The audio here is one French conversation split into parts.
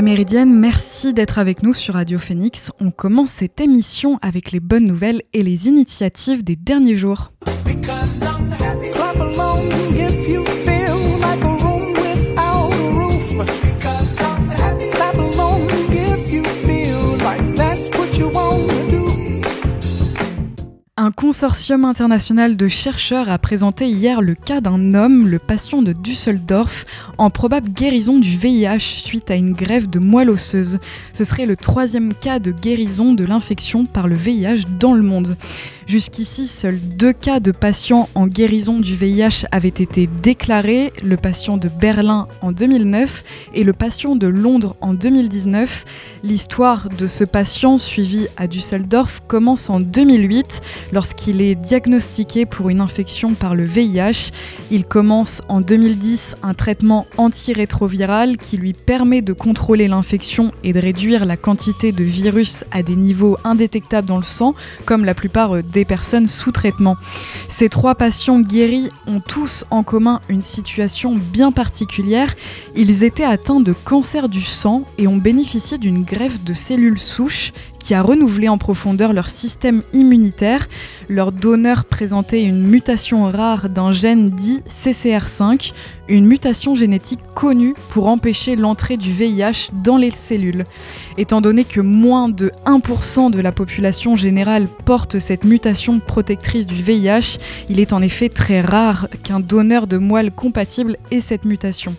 la Méridienne, merci d'être avec nous sur Radio Phoenix. On commence cette émission avec les bonnes nouvelles et les initiatives des derniers jours. Un consortium international de chercheurs a présenté hier le cas d'un homme, le patient de Düsseldorf, en probable guérison du VIH suite à une grève de moelle osseuse. Ce serait le troisième cas de guérison de l'infection par le VIH dans le monde. Jusqu'ici, seuls deux cas de patients en guérison du VIH avaient été déclarés, le patient de Berlin en 2009 et le patient de Londres en 2019. L'histoire de ce patient suivi à Düsseldorf commence en 2008 lorsqu'il est diagnostiqué pour une infection par le VIH. Il commence en 2010 un traitement antirétroviral qui lui permet de contrôler l'infection et de réduire la quantité de virus à des niveaux indétectables dans le sang, comme la plupart des personnes sous traitement. Ces trois patients guéris ont tous en commun une situation bien particulière. Ils étaient atteints de cancer du sang et ont bénéficié d'une greffe de cellules souches qui a renouvelé en profondeur leur système immunitaire. Leur donneur présentait une mutation rare d'un gène dit CCR5, une mutation génétique connue pour empêcher l'entrée du VIH dans les cellules. Étant donné que moins de 1% de la population générale porte cette mutation protectrice du VIH, il est en effet très rare qu'un donneur de moelle compatible ait cette mutation.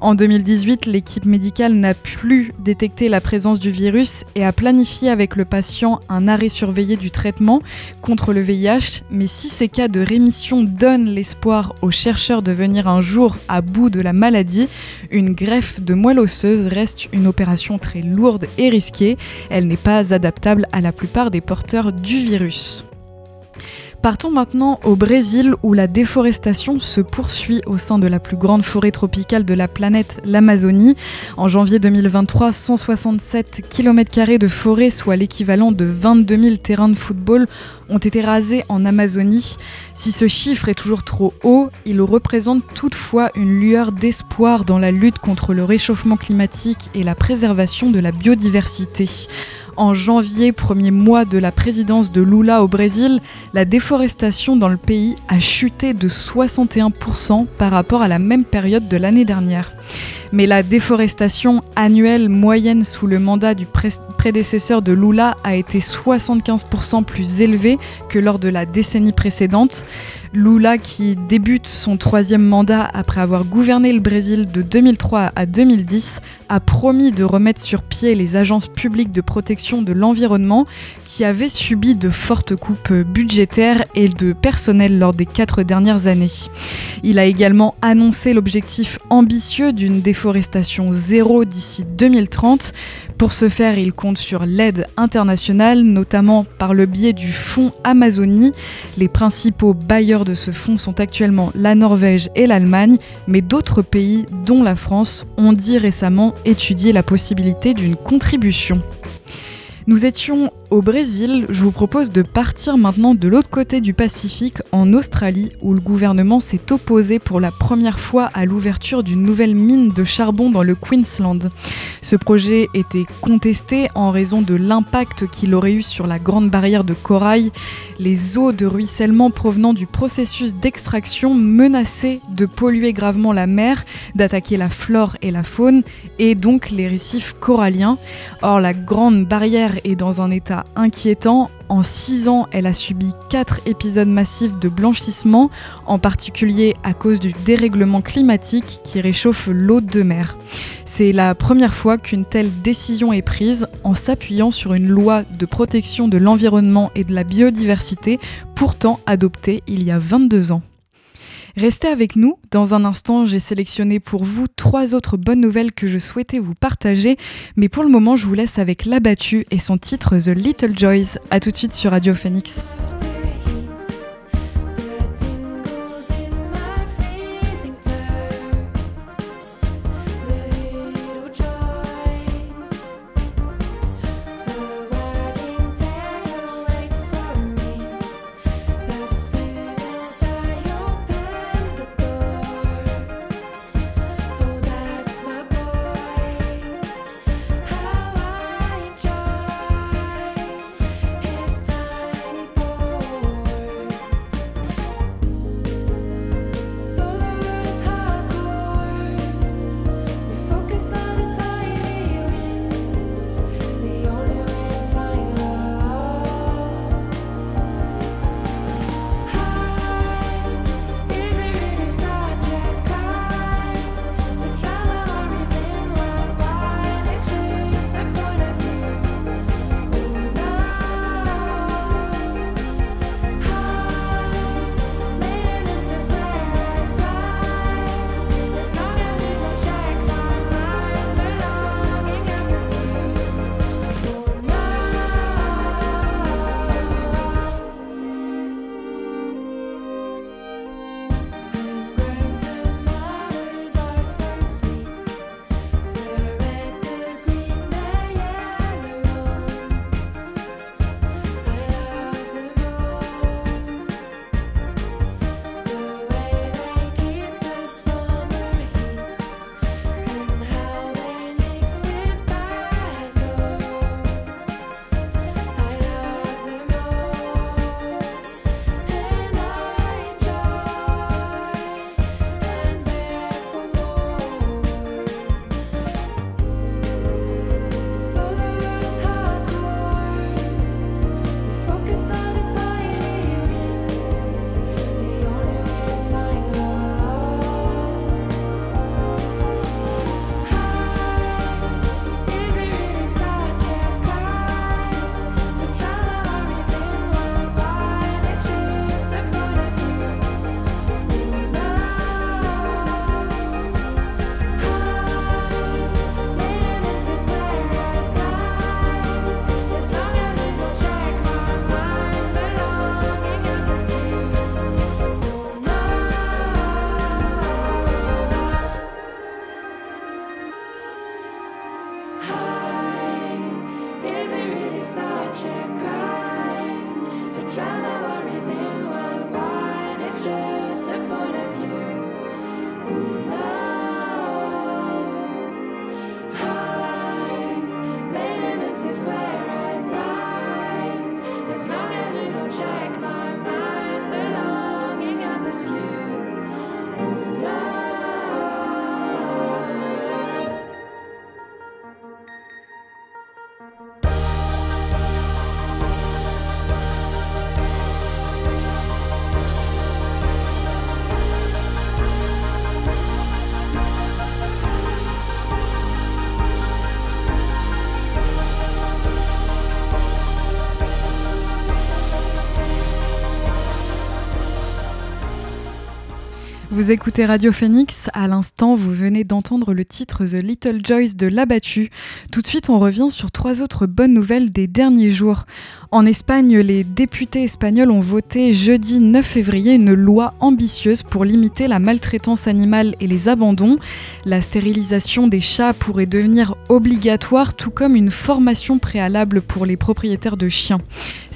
En 2018, l'équipe médicale n'a plus détecté la présence du virus et a planifié avec le patient un arrêt surveillé du traitement contre le Mais si ces cas de rémission donnent l'espoir aux chercheurs de venir un jour à bout de la maladie, une greffe de moelle osseuse reste une opération très lourde et risquée. Elle n'est pas adaptable à la plupart des porteurs du virus. Partons maintenant au Brésil où la déforestation se poursuit au sein de la plus grande forêt tropicale de la planète, l'Amazonie. En janvier 2023, 167 km de forêt, soit l'équivalent de 22 000 terrains de football, ont été rasés en Amazonie. Si ce chiffre est toujours trop haut, il représente toutefois une lueur d'espoir dans la lutte contre le réchauffement climatique et la préservation de la biodiversité. En janvier, premier mois de la présidence de Lula au Brésil, la déforestation dans le pays a chuté de 61% par rapport à la même période de l'année dernière mais la déforestation annuelle moyenne sous le mandat du prédécesseur de Lula a été 75% plus élevée que lors de la décennie précédente. Lula, qui débute son troisième mandat après avoir gouverné le Brésil de 2003 à 2010, a promis de remettre sur pied les agences publiques de protection de l'environnement qui avaient subi de fortes coupes budgétaires et de personnel lors des quatre dernières années. Il a également annoncé l'objectif ambitieux d'une déforestation zéro d'ici 2030 pour ce faire, il compte sur l'aide internationale, notamment par le biais du Fonds Amazonie. Les principaux bailleurs de ce fonds sont actuellement la Norvège et l'Allemagne, mais d'autres pays, dont la France, ont dit récemment étudier la possibilité d'une contribution. Nous étions au Brésil, je vous propose de partir maintenant de l'autre côté du Pacifique, en Australie, où le gouvernement s'est opposé pour la première fois à l'ouverture d'une nouvelle mine de charbon dans le Queensland. Ce projet était contesté en raison de l'impact qu'il aurait eu sur la grande barrière de corail. Les eaux de ruissellement provenant du processus d'extraction menaçaient de polluer gravement la mer, d'attaquer la flore et la faune, et donc les récifs coralliens. Or, la grande barrière est dans un état inquiétant. En 6 ans, elle a subi 4 épisodes massifs de blanchissement, en particulier à cause du dérèglement climatique qui réchauffe l'eau de mer. C'est la première fois qu'une telle décision est prise en s'appuyant sur une loi de protection de l'environnement et de la biodiversité, pourtant adoptée il y a 22 ans. Restez avec nous. Dans un instant, j'ai sélectionné pour vous trois autres bonnes nouvelles que je souhaitais vous partager. Mais pour le moment, je vous laisse avec L'Abattu et son titre The Little Joys. A tout de suite sur Radio Phoenix. Vous écoutez Radio Phoenix, à l'instant vous venez d'entendre le titre The Little Joyce de L'Abattu. Tout de suite on revient sur trois autres bonnes nouvelles des derniers jours. En Espagne, les députés espagnols ont voté jeudi 9 février une loi ambitieuse pour limiter la maltraitance animale et les abandons. La stérilisation des chats pourrait devenir obligatoire, tout comme une formation préalable pour les propriétaires de chiens.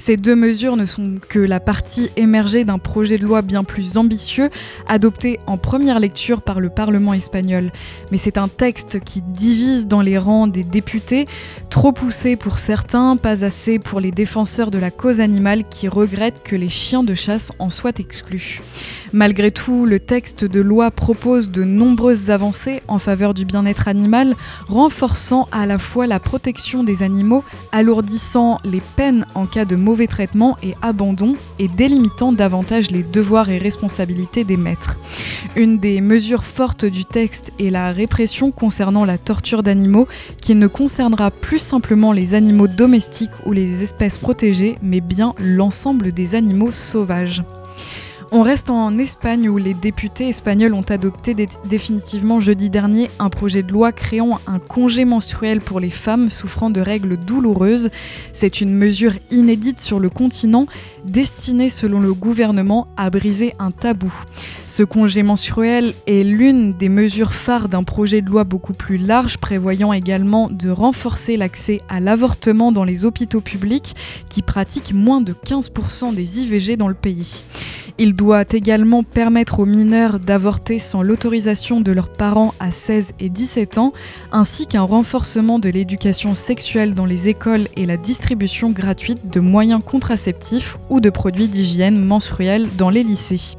Ces deux mesures ne sont que la partie émergée d'un projet de loi bien plus ambitieux, adopté en première lecture par le Parlement espagnol. Mais c'est un texte qui divise dans les rangs des députés, trop poussé pour certains, pas assez pour les défenseurs de la cause animale qui regrettent que les chiens de chasse en soient exclus. Malgré tout, le texte de loi propose de nombreuses avancées en faveur du bien-être animal, renforçant à la fois la protection des animaux, alourdissant les peines en cas de mauvais traitement et abandon, et délimitant davantage les devoirs et responsabilités des maîtres. Une des mesures fortes du texte est la répression concernant la torture d'animaux, qui ne concernera plus simplement les animaux domestiques ou les espèces protégées, mais bien l'ensemble des animaux sauvages. On reste en Espagne où les députés espagnols ont adopté définitivement jeudi dernier un projet de loi créant un congé menstruel pour les femmes souffrant de règles douloureuses. C'est une mesure inédite sur le continent destinée selon le gouvernement à briser un tabou. Ce congé menstruel est l'une des mesures phares d'un projet de loi beaucoup plus large prévoyant également de renforcer l'accès à l'avortement dans les hôpitaux publics qui pratiquent moins de 15% des IVG dans le pays. Il doit également permettre aux mineurs d'avorter sans l'autorisation de leurs parents à 16 et 17 ans, ainsi qu'un renforcement de l'éducation sexuelle dans les écoles et la distribution gratuite de moyens contraceptifs ou de produits d'hygiène menstruelle dans les lycées.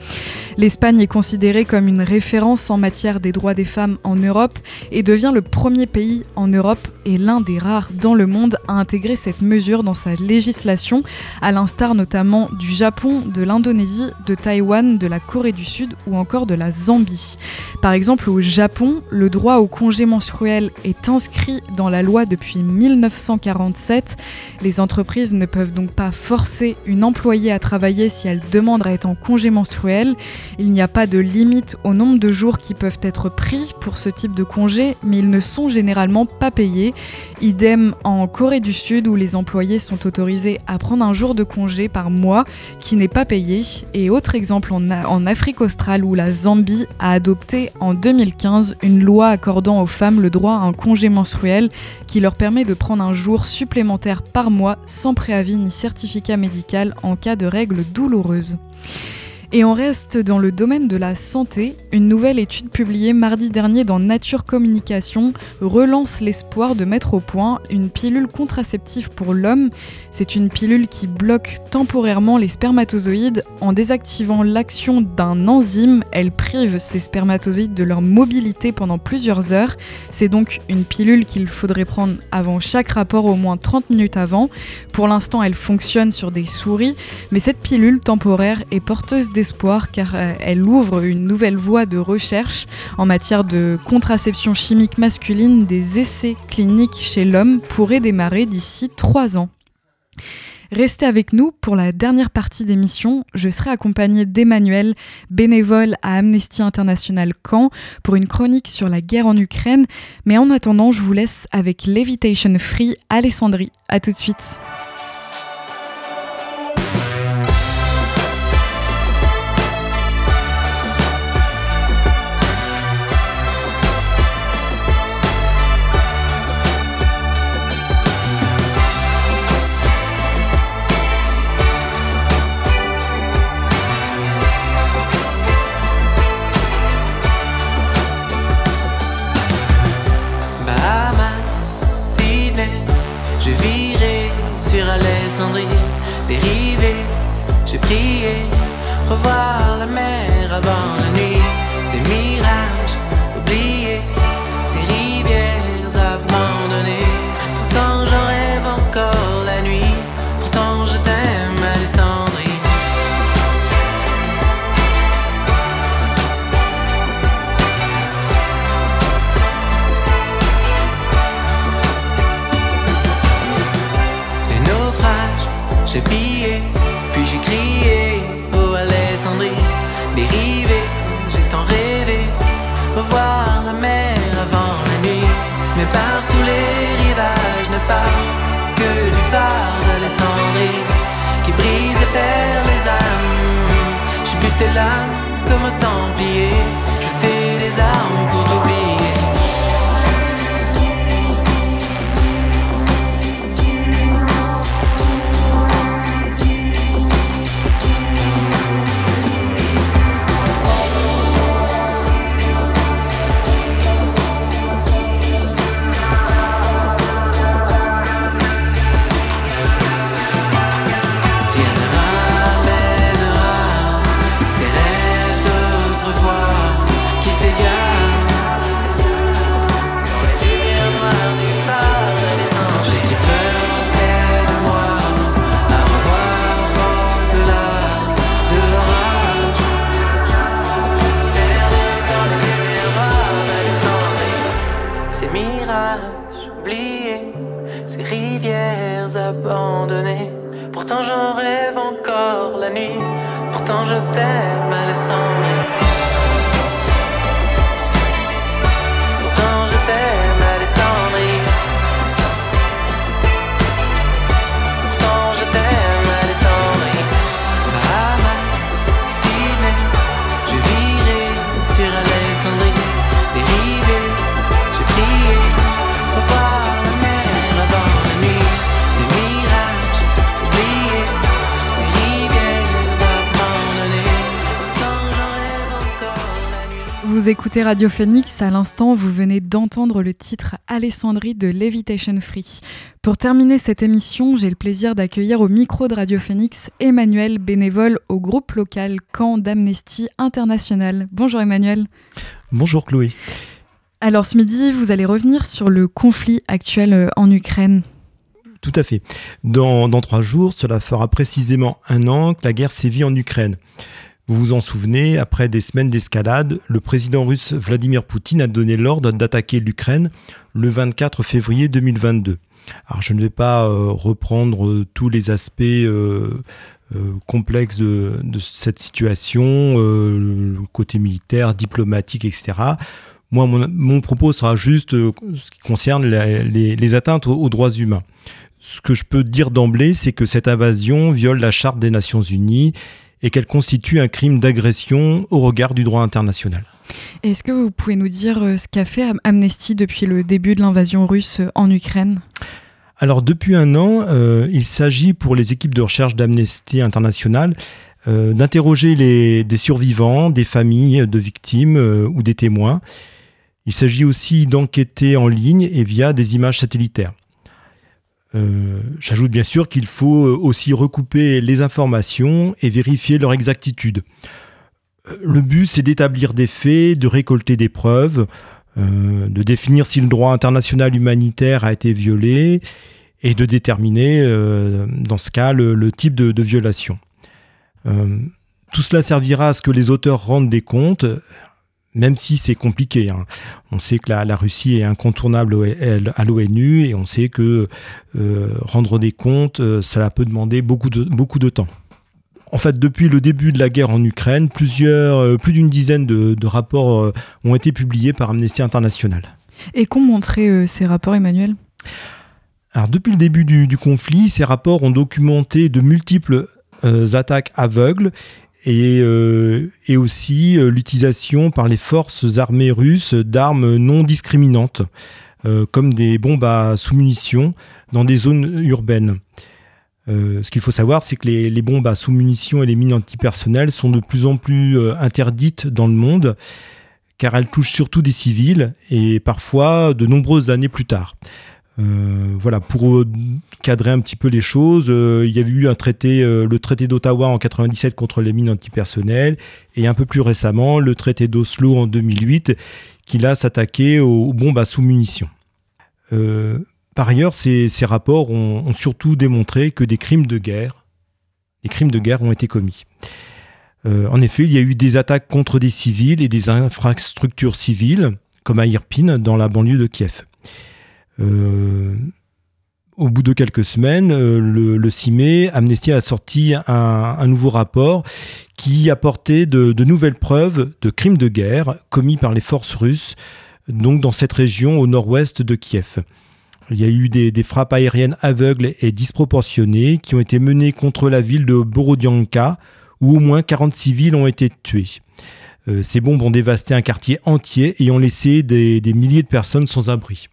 L'Espagne est considérée comme une référence en matière des droits des femmes en Europe et devient le premier pays en Europe et l'un des rares dans le monde à intégrer cette mesure dans sa législation, à l'instar notamment du Japon, de l'Indonésie, de Taïwan, de la Corée du Sud ou encore de la Zambie. Par exemple, au Japon, le droit au congé menstruel est inscrit dans la loi depuis 1947. Les entreprises ne peuvent donc pas forcer une employée à travailler si elle demande à être en congé menstruel. Il n'y a pas de limite au nombre de jours qui peuvent être pris pour ce type de congé, mais ils ne sont généralement pas payés. Idem en Corée du Sud où les employés sont autorisés à prendre un jour de congé par mois qui n'est pas payé. Et autre exemple en, Afrique australe où la Zambie a adopté en 2015 une loi accordant aux femmes le droit à un congé menstruel qui leur permet de prendre un jour supplémentaire par mois sans préavis ni certificat médical en cas de règles douloureuses. Et on reste dans le domaine de la santé. Une nouvelle étude publiée mardi dernier dans Nature Communication relance l'espoir de mettre au point une pilule contraceptive pour l'homme. C'est une pilule qui bloque temporairement les spermatozoïdes en désactivant l'action d'un enzyme. Elle prive ces spermatozoïdes de leur mobilité pendant plusieurs heures. C'est donc une pilule qu'il faudrait prendre avant chaque rapport au moins 30 minutes avant. Pour l'instant, elle fonctionne sur des souris, mais cette pilule temporaire est porteuse des car euh, elle ouvre une nouvelle voie de recherche en matière de contraception chimique masculine. Des essais cliniques chez l'homme pourraient démarrer d'ici trois ans. Restez avec nous pour la dernière partie d'émission. Je serai accompagnée d'Emmanuel, bénévole à Amnesty International Caen, pour une chronique sur la guerre en Ukraine. Mais en attendant, je vous laisse avec Levitation Free Alessandrie. A tout de suite. Mer avant rivières abandonnées. Pourtant j'en rêve encore la nuit. Pourtant je t'aime Alessandrie. Pourtant Vous écoutez Radio Phoenix, à l'instant vous venez d'entendre le titre Alessandrie de Levitation Free. Pour terminer cette émission, j'ai le plaisir d'accueillir au micro de Radio Phoenix Emmanuel, bénévole au groupe local Camp d'Amnesty International. Bonjour Emmanuel. Bonjour Chloé. Alors ce midi, vous allez revenir sur le conflit actuel euh, en Ukraine. Tout à fait. Dans, dans trois jours, cela fera précisément un an que la guerre sévit en Ukraine. Vous vous en souvenez, après des semaines d'escalade, le président russe Vladimir Poutine a donné l'ordre d'attaquer l'Ukraine le 24 février 2022. Alors je ne vais pas euh, reprendre euh, tous les aspects euh, complexes de, cette situation, côté militaire, diplomatique, etc. Moi, mon, propos sera juste ce qui concerne les, atteintes aux droits humains. Ce que je peux dire d'emblée, c'est que cette invasion viole la Charte des Nations Unies et qu'elle constitue un crime d'agression au regard du droit international. Est-ce que vous pouvez nous dire euh, ce qu'a fait Am- Amnesty depuis le début de l'invasion russe euh, en Ukraine? Alors depuis un an, euh, il s'agit pour les équipes de recherche d'Amnesty International euh, d'interroger des survivants, des familles de victimes euh, ou des témoins. Il s'agit aussi d'enquêter en ligne et via des images satellitaires. Euh, J'ajoute bien sûr qu'il faut euh, aussi recouper les informations et vérifier leur exactitude. Euh, Le but, c'est d'établir des faits, de récolter des preuves, de définir si le droit international humanitaire a été violé et de déterminer, dans ce cas, le, type de, violation. Tout cela servira à ce que les auteurs rendent des comptes, même si c'est compliqué. hein. On sait que la, la Russie est incontournable à l'ONU et on sait que euh, rendre des comptes, euh, cela peut demander beaucoup de, beaucoup de temps. En fait, depuis le début de la guerre en Ukraine, plusieurs, euh, plus d'une dizaine de, de rapports ont été publiés par Amnesty International. Et qu'ont montré euh, ces rapports, Emmanuel? Alors, depuis le début du, du conflit, ces rapports ont documenté de multiples attaques aveugles et, euh, et aussi euh, l'utilisation par les forces armées russes d'armes non discriminantes, euh, comme des bombes à sous-munitions dans des zones urbaines. Ce qu'il faut savoir, c'est que les, bombes à sous-munitions et les mines antipersonnelles sont de plus en plus interdites dans le monde, car elles touchent surtout des civils et parfois de nombreuses années plus tard. Euh, voilà, pour cadrer un petit peu les choses, euh, il y a eu euh, le traité d'Ottawa en 97 contre les mines antipersonnelles, et un peu plus récemment, le traité d'Oslo en 2008, qui là s'attaquait aux, bombes à sous-munitions. Par ailleurs, ces, rapports ont, surtout démontré que des crimes de guerre, des crimes de guerre ont été commis. En effet, il y a eu des attaques contre des civils et des infrastructures civiles, comme à Irpin, dans la banlieue de Kiev. Euh, au bout de quelques semaines, euh, le, le 6 mai, Amnesty a sorti un, nouveau rapport qui apportait de, nouvelles preuves de crimes de guerre commis par les forces russes, dans cette région au nord-ouest de Kiev. Il y a eu des, des frappes aériennes aveugles et disproportionnées qui ont été menées contre la ville de Borodianka, où au moins 40 civils ont été tués. Euh, ces bombes ont dévasté un quartier entier et ont laissé des, milliers de personnes sans abri.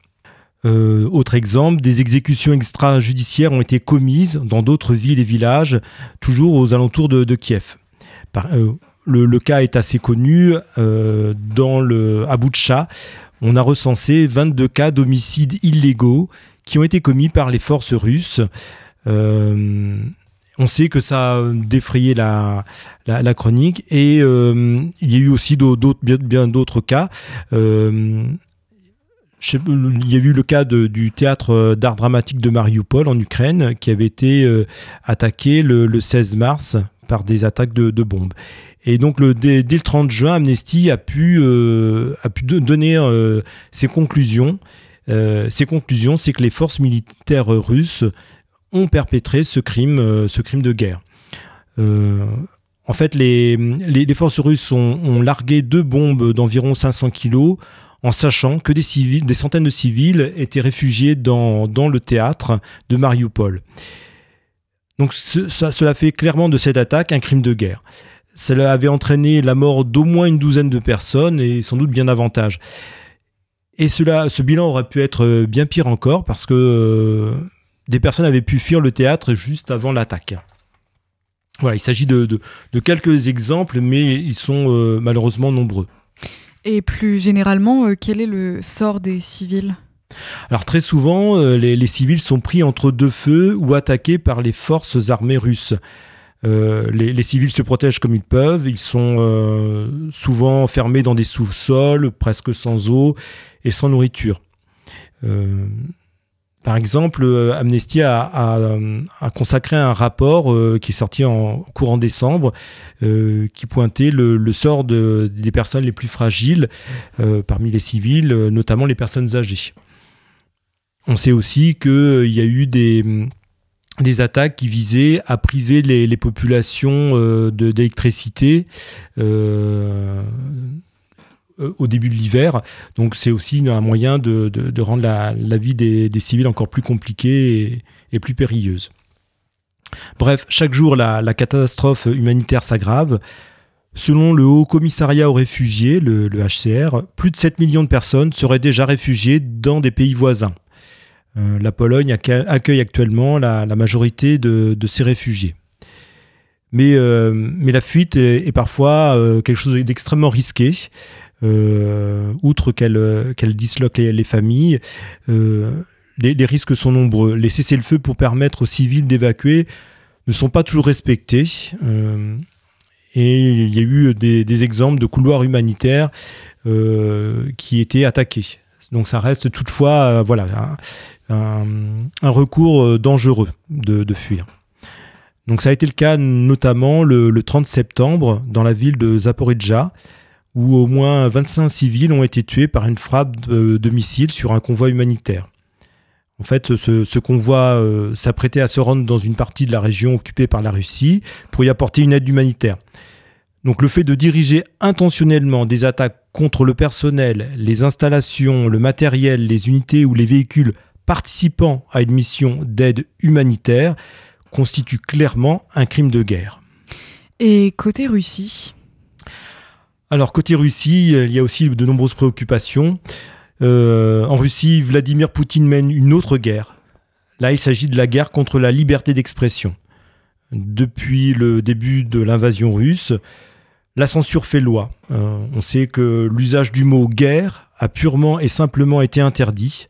Euh, autre exemple, des exécutions extrajudiciaires ont été commises dans d'autres villes et villages, toujours aux alentours de, Kiev. Euh, le, cas est assez connu. dans le, à on a recensé 22 cas d'homicides illégaux qui ont été commis par les forces russes. On sait que ça a défrayé la, chronique et euh, il y a eu aussi d'autres, bien, d'autres cas. Euh, il y a eu le cas du théâtre d'art dramatique de Mariupol en Ukraine qui avait été euh, attaqué le, 16 mars par des attaques de, bombes. Et donc dès, le 30 juin, Amnesty a pu, pu donner ses conclusions. ses conclusions, c'est que les forces militaires russes ont perpétré ce crime, euh, ce crime de guerre. Euh, en fait, les, les, forces russes ont, largué deux bombes d'environ 500 kilos en sachant que des, centaines de civils étaient réfugiés dans, dans le théâtre de Mariupol. Donc cela fait clairement de cette attaque un crime de guerre. Cela avait entraîné la mort d'au moins une douzaine de personnes et sans doute bien davantage. Et cela, ce bilan aurait pu être bien pire encore parce que euh, des personnes avaient pu fuir le théâtre juste avant l'attaque. Voilà, il s'agit de, quelques exemples, mais ils sont euh, malheureusement nombreux. Et plus généralement, euh, quel est le sort des civils? Alors très souvent, euh, les, civils sont pris entre deux feux ou attaqués par les forces armées russes. les, civils se protègent comme ils peuvent, ils sont souvent enfermés dans des sous-sols, presque sans eau et sans nourriture. Par exemple, euh, Amnesty a, consacré un rapport euh, qui est sorti en courant décembre euh, qui pointait le, sort des personnes les plus fragiles parmi les civils, notamment les personnes âgées. On sait aussi qu'il y a eu des, des attaques qui visaient à priver les, populations d'électricité euh, au début de l'hiver. Donc c'est aussi un moyen de, rendre la, vie des, civils encore plus compliquée et, plus périlleuse. Bref, chaque jour, la, catastrophe humanitaire s'aggrave. Selon le Haut Commissariat aux réfugiés, le, HCR, plus de 7 millions de personnes seraient déjà réfugiées dans des pays voisins. Euh, la Pologne accueille actuellement la, majorité de, ces réfugiés. Mais, euh, mais, la fuite est, parfois quelque chose d'extrêmement risqué. Euh, outre qu'elle qu'elle disloque les, familles, euh, les, risques sont nombreux. Les cessez-le-feu pour permettre aux civils d'évacuer ne sont pas toujours respectés. Euh, et il y a eu des, exemples de couloirs humanitaires qui étaient attaqués. Donc ça reste toutefois voilà, un, recours dangereux de, fuir. Donc ça a été le cas notamment le, le 30 septembre dans la ville de Zaporizhzhia, où au moins 25 civils ont été tués par une frappe de, missiles sur un convoi humanitaire. En fait, ce, convoi euh, s'apprêtait à se rendre dans une partie de la région occupée par la Russie pour y apporter une aide humanitaire. Donc le fait de diriger intentionnellement des attaques contre le personnel, les installations, le matériel, les unités ou les véhicules participant à une mission d'aide humanitaire constitue clairement un crime de guerre. Et côté Russie alors côté Russie, il y a aussi de nombreuses préoccupations. Euh, en Russie, Vladimir Poutine mène une autre guerre. Là, il s'agit de la guerre contre la liberté d'expression. Depuis le début de l'invasion russe, la censure fait loi. Euh, on sait que l'usage du mot guerre a purement et simplement été interdit.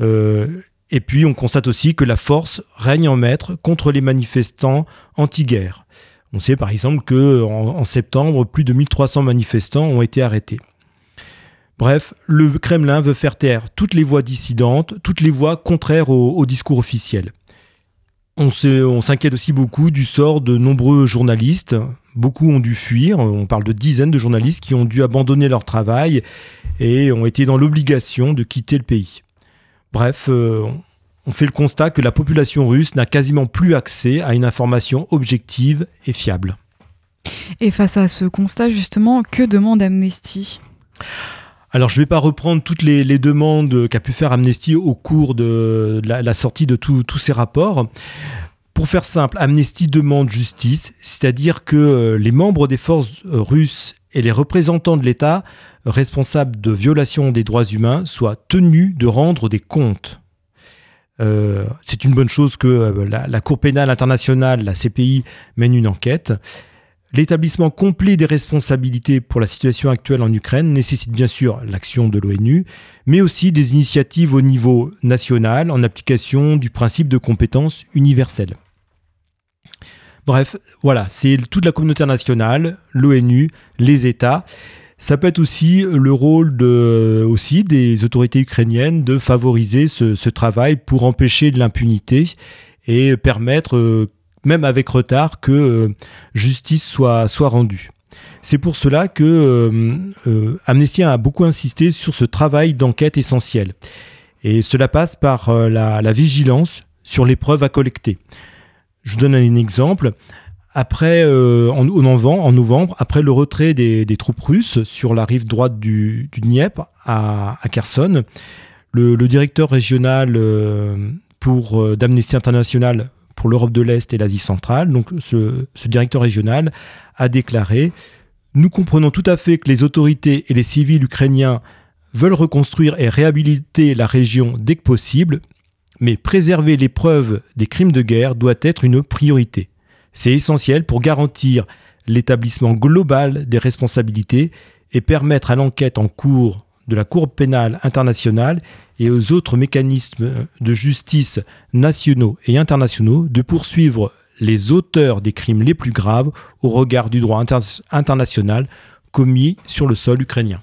Euh, et puis on constate aussi que la force règne en maître contre les manifestants anti-guerre. On sait par exemple que en, septembre, plus de 1300 manifestants ont été arrêtés. Bref, le Kremlin veut faire taire toutes les voix dissidentes, toutes les voix contraires au, discours officiel. On s'inquiète aussi beaucoup du sort de nombreux journalistes. Beaucoup ont dû fuir. On parle de dizaines de journalistes qui ont dû abandonner leur travail et ont été dans l'obligation de quitter le pays. Bref, euh, on fait le constat que la population russe n'a quasiment plus accès à une information objective et fiable. Et face à ce constat, justement, que demande Amnesty? Alors, je ne vais pas reprendre toutes les, demandes qu'a pu faire Amnesty au cours de la, sortie de tous ces rapports. Pour faire simple, Amnesty demande justice, c'est-à-dire que euh, les membres des forces euh, russes et les représentants de l'État responsables de violations des droits humains soient tenus de rendre des comptes. Euh, c'est une bonne chose que la, la, Cour pénale internationale, la CPI, mène une enquête. L'établissement complet des responsabilités pour la situation actuelle en Ukraine nécessite bien sûr l'action de l'ONU, mais aussi des initiatives au niveau national en application du principe de compétence universelle. Bref, voilà, c'est toute la communauté internationale, l'ONU, les États. Ça peut être aussi le rôle aussi des autorités ukrainiennes de favoriser ce, travail pour empêcher de l'impunité et permettre euh, même avec retard, que euh, justice soit, soit rendue. C'est pour cela que euh, Amnesty a beaucoup insisté sur ce travail d'enquête essentiel. Et cela passe par la, vigilance sur les preuves à collecter. Je vous donne un exemple. Après, en, novembre, en, novembre, après le retrait des, troupes russes sur la rive droite du, Dniepr à, Kherson, le, directeur régional pour d'Amnesty International pour l'Europe de l'Est et l'Asie centrale. Donc ce, directeur régional a déclaré Nous comprenons tout à fait que les autorités et les civils ukrainiens veulent reconstruire et réhabiliter la région dès que possible, mais préserver les preuves des crimes de guerre doit être une priorité. C'est essentiel pour garantir l'établissement global des responsabilités et permettre à l'enquête en cours de la Cour pénale internationale et aux autres mécanismes de justice nationaux et internationaux de poursuivre les auteurs des crimes les plus graves au regard du droit international commis sur le sol ukrainien.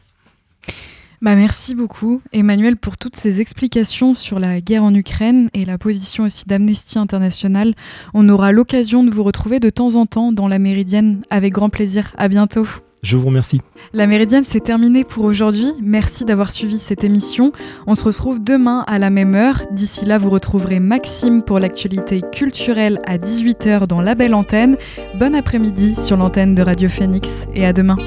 Bah merci beaucoup Emmanuel pour toutes ces explications sur la guerre en Ukraine et la position aussi d'Amnesty International. On aura l'occasion de vous retrouver de temps en temps dans la Méridienne avec grand plaisir. À bientôt. Je vous remercie. La Méridienne, c'est terminé pour aujourd'hui. Merci d'avoir suivi cette émission. On se retrouve demain à la même heure. D'ici là, vous retrouverez Maxime pour l'actualité culturelle à 18h dans la belle antenne. Bon après-midi sur l'antenne de Radio Phoenix et à demain.